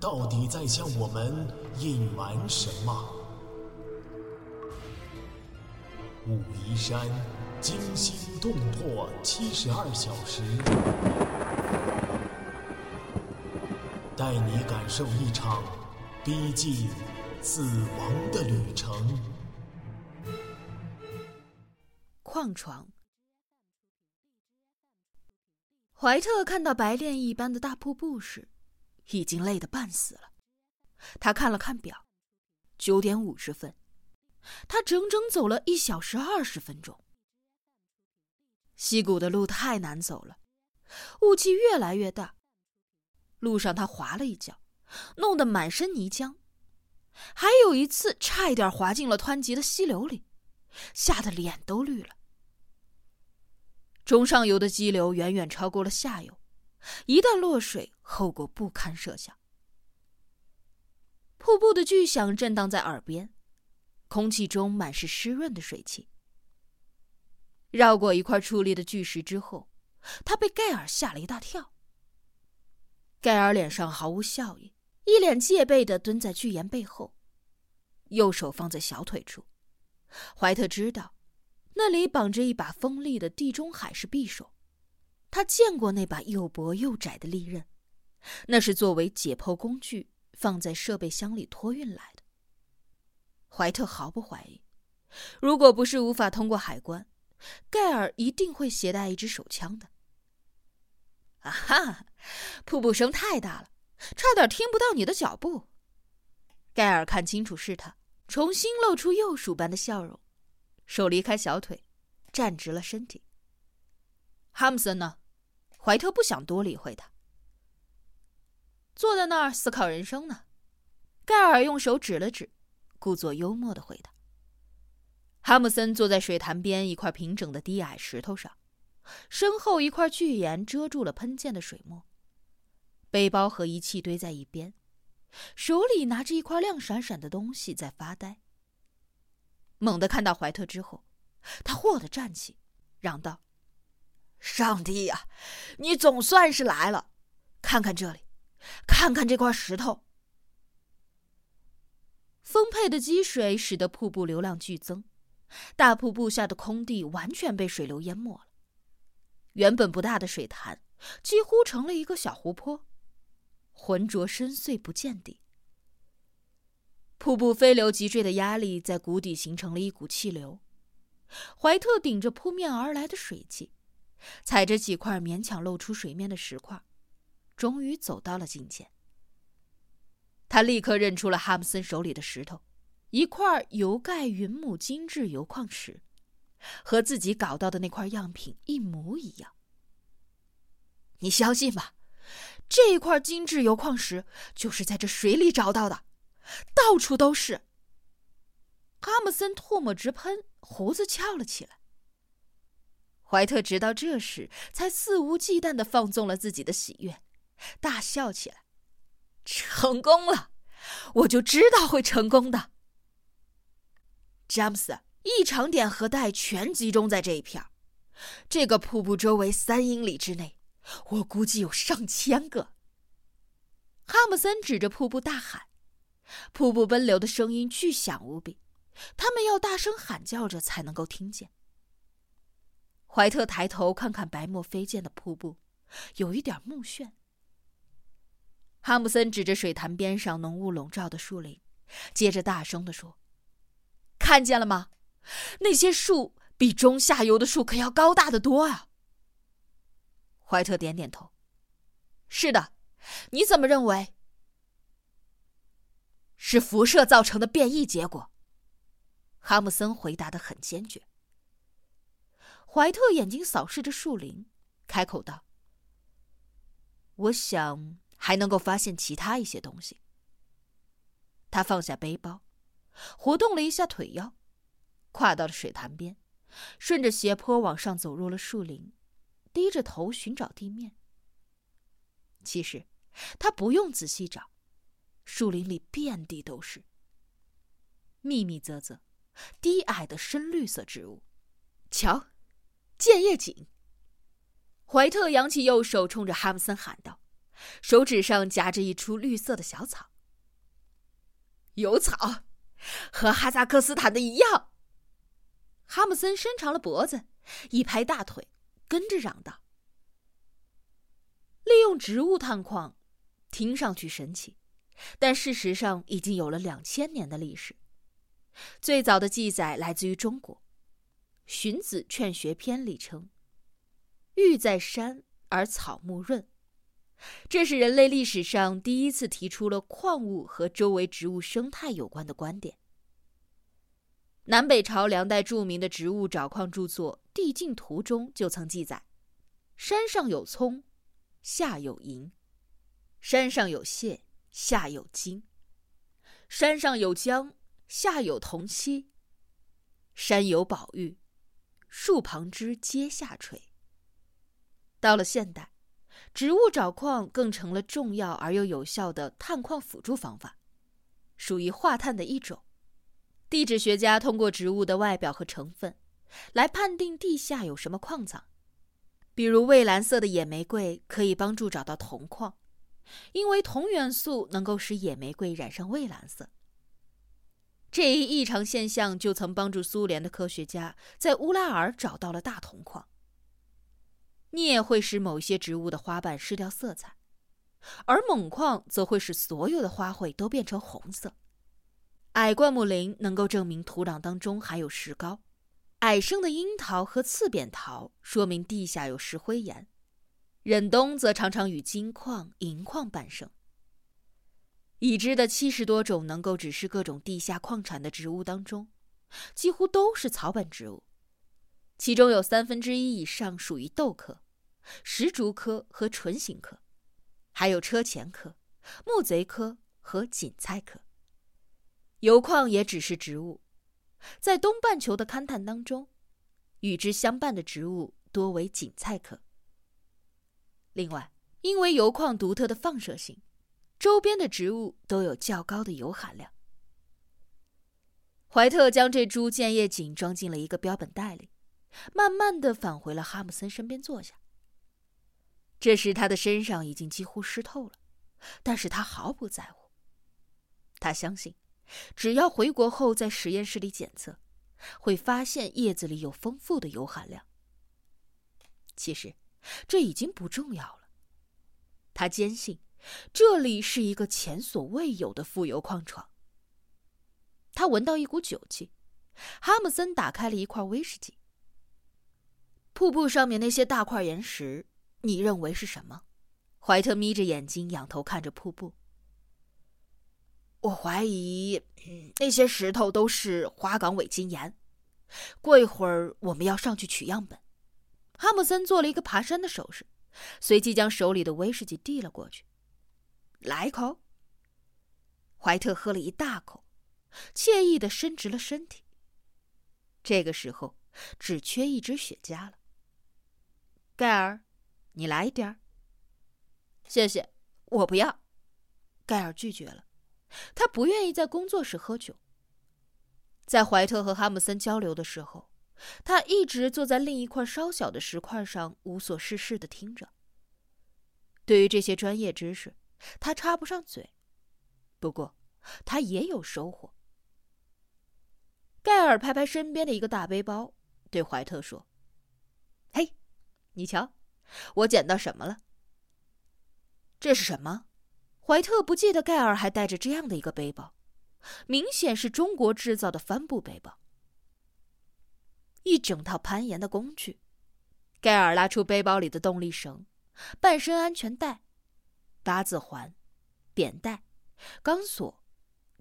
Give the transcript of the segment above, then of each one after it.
到底在向我们隐瞒什么？武夷山惊心动魄七十二小时，带你感受一场逼近死亡的旅程。矿床。怀特看到白练一般的大瀑布时，已经累得半死了。他看了看表，九点五十分。他整整走了一小时二十分钟。溪谷的路太难走了，雾气越来越大。路上他滑了一跤，弄得满身泥浆。还有一次，差一点滑进了湍急的溪流里，吓得脸都绿了。中上游的激流远远超过了下游，一旦落水，后果不堪设想。瀑布的巨响震荡在耳边，空气中满是湿润的水汽。绕过一块矗立的巨石之后，他被盖尔吓了一大跳。盖尔脸上毫无笑意，一脸戒备的蹲在巨岩背后，右手放在小腿处。怀特知道。那里绑着一把锋利的地中海式匕首，他见过那把又薄又窄的利刃，那是作为解剖工具放在设备箱里托运来的。怀特毫不怀疑，如果不是无法通过海关，盖尔一定会携带一支手枪的。啊哈！瀑布声太大了，差点听不到你的脚步。盖尔看清楚是他，重新露出幼鼠般的笑容。手离开小腿，站直了身体。哈姆森呢？怀特不想多理会他，坐在那儿思考人生呢。盖尔用手指了指，故作幽默的回答。哈姆森坐在水潭边一块平整的低矮石头上，身后一块巨岩遮住了喷溅的水墨，背包和仪器堆在一边，手里拿着一块亮闪闪的东西在发呆。猛地看到怀特之后，他霍地站起，嚷道：“上帝呀，你总算是来了！看看这里，看看这块石头。”丰沛的积水使得瀑布流量剧增，大瀑布下的空地完全被水流淹没了。原本不大的水潭几乎成了一个小湖泊，浑浊深邃，不见底。瀑布飞流急坠的压力在谷底形成了一股气流。怀特顶着扑面而来的水汽，踩着几块勉强露出水面的石块，终于走到了近前。他立刻认出了哈姆森手里的石头，一块油盖云母精致油矿石，和自己搞到的那块样品一模一样。你相信吗？这块精致油矿石就是在这水里找到的。到处都是。哈姆森唾沫直喷，胡子翘了起来。怀特直到这时才肆无忌惮的放纵了自己的喜悦，大笑起来。成功了，我就知道会成功的。詹姆斯，异常点和带全集中在这一片这个瀑布周围三英里之内，我估计有上千个。哈姆森指着瀑布大喊。瀑布奔流的声音巨响无比，他们要大声喊叫着才能够听见。怀特抬头看看白沫飞溅的瀑布，有一点目眩。哈姆森指着水潭边上浓雾笼罩的树林，接着大声地说：“看见了吗？那些树比中下游的树可要高大的多啊！”怀特点点头：“是的，你怎么认为？”是辐射造成的变异结果。哈姆森回答的很坚决。怀特眼睛扫视着树林，开口道：“我想还能够发现其他一些东西，他放下背包，活动了一下腿腰，跨到了水潭边，顺着斜坡往上走入了树林，低着头寻找地面。其实，他不用仔细找，树林里遍地都是密密啧啧、低矮的深绿色植物。瞧，建叶锦！怀特扬起右手，冲着哈姆森喊道，手指上夹着一株绿色的小草。有草，和哈萨克斯坦的一样。哈姆森伸长了脖子，一拍大腿，跟着嚷道：“利用植物探矿，听上去神奇，但事实上已经有了两千年的历史。最早的记载来自于中国，《荀子·劝学篇》里称：‘玉在山而草木润。’”这是人类历史上第一次提出了矿物和周围植物生态有关的观点。南北朝两代著名的植物找矿著作《地境图》中就曾记载：山上有葱，下有银；山上有蟹，下有金；山上有姜，下有铜漆；山有宝玉，树旁枝皆下垂。到了现代。植物找矿更成了重要而又有效的探矿辅助方法，属于化碳的一种。地质学家通过植物的外表和成分，来判定地下有什么矿藏。比如蔚蓝色的野玫瑰可以帮助找到铜矿，因为铜元素能够使野玫瑰染上蔚蓝色。这一异常现象就曾帮助苏联的科学家在乌拉尔找到了大铜矿。镍会使某些植物的花瓣失掉色彩，而锰矿则会使所有的花卉都变成红色。矮灌木林能够证明土壤当中含有石膏，矮生的樱桃和刺扁桃说明地下有石灰岩，忍冬则常常与金矿、银矿伴生。已知的七十多种能够指示各种地下矿产的植物当中，几乎都是草本植物。其中有三分之一以上属于豆科、石竹科和唇形科，还有车前科、木贼科和锦菜科。油矿也只是植物，在东半球的勘探当中，与之相伴的植物多为锦菜科。另外，因为油矿独特的放射性，周边的植物都有较高的油含量。怀特将这株剑叶锦装进了一个标本袋里。慢慢的返回了哈姆森身边坐下。这时他的身上已经几乎湿透了，但是他毫不在乎。他相信，只要回国后在实验室里检测，会发现叶子里有丰富的油含量。其实，这已经不重要了。他坚信，这里是一个前所未有的富油矿床。他闻到一股酒气，哈姆森打开了一块威士忌。瀑布上面那些大块岩石，你认为是什么？怀特眯着眼睛，仰头看着瀑布。我怀疑那些石头都是花岗伪金岩。过一会儿我们要上去取样本。哈姆森做了一个爬山的手势，随即将手里的威士忌递了过去。来一口。怀特喝了一大口，惬意的伸直了身体。这个时候只缺一支雪茄了。盖尔，你来一点儿。谢谢，我不要。盖尔拒绝了，他不愿意在工作时喝酒。在怀特和哈姆森交流的时候，他一直坐在另一块稍小的石块上，无所事事的听着。对于这些专业知识，他插不上嘴。不过，他也有收获。盖尔拍拍身边的一个大背包，对怀特说：“嘿。”你瞧，我捡到什么了？这是什么？怀特不记得盖尔还带着这样的一个背包，明显是中国制造的帆布背包。一整套攀岩的工具。盖尔拉出背包里的动力绳、半身安全带、八字环、扁带、钢索、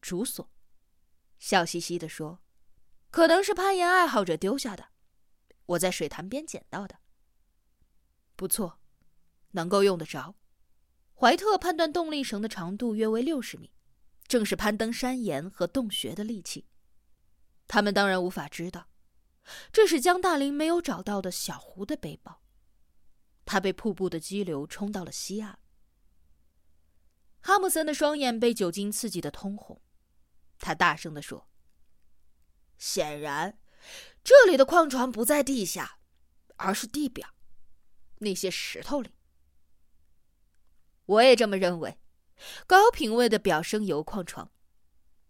竹索，笑嘻嘻地说：“可能是攀岩爱好者丢下的，我在水潭边捡到的。”不错，能够用得着。怀特判断动力绳的长度约为六十米，正是攀登山岩和洞穴的利器。他们当然无法知道，这是江大林没有找到的小胡的背包。他被瀑布的激流冲到了西岸。哈姆森的双眼被酒精刺激的通红，他大声地说：“显然，这里的矿床不在地下，而是地表，那些石头里。”我也这么认为。高品位的表生油矿床。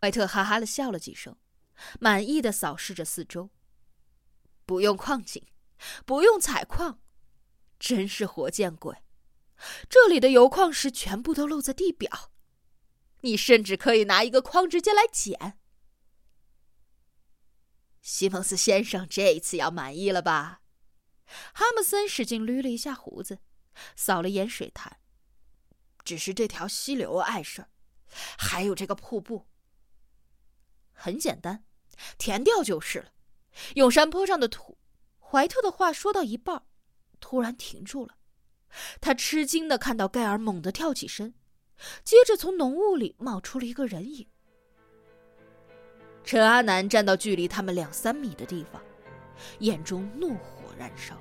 怀特哈哈的笑了几声，满意的扫视着四周。不用矿井，不用采矿，真是活见鬼！这里的油矿石全部都露在地表，你甚至可以拿一个筐直接来捡。西蒙斯先生这一次要满意了吧？哈姆森使劲捋了一下胡子，扫了眼水潭。只是这条溪流碍事儿，还有这个瀑布。很简单，填掉就是了。用山坡上的土。怀特的话说到一半，突然停住了。他吃惊的看到盖尔猛地跳起身，接着从浓雾里冒出了一个人影。陈阿南站到距离他们两三米的地方，眼中怒火燃烧。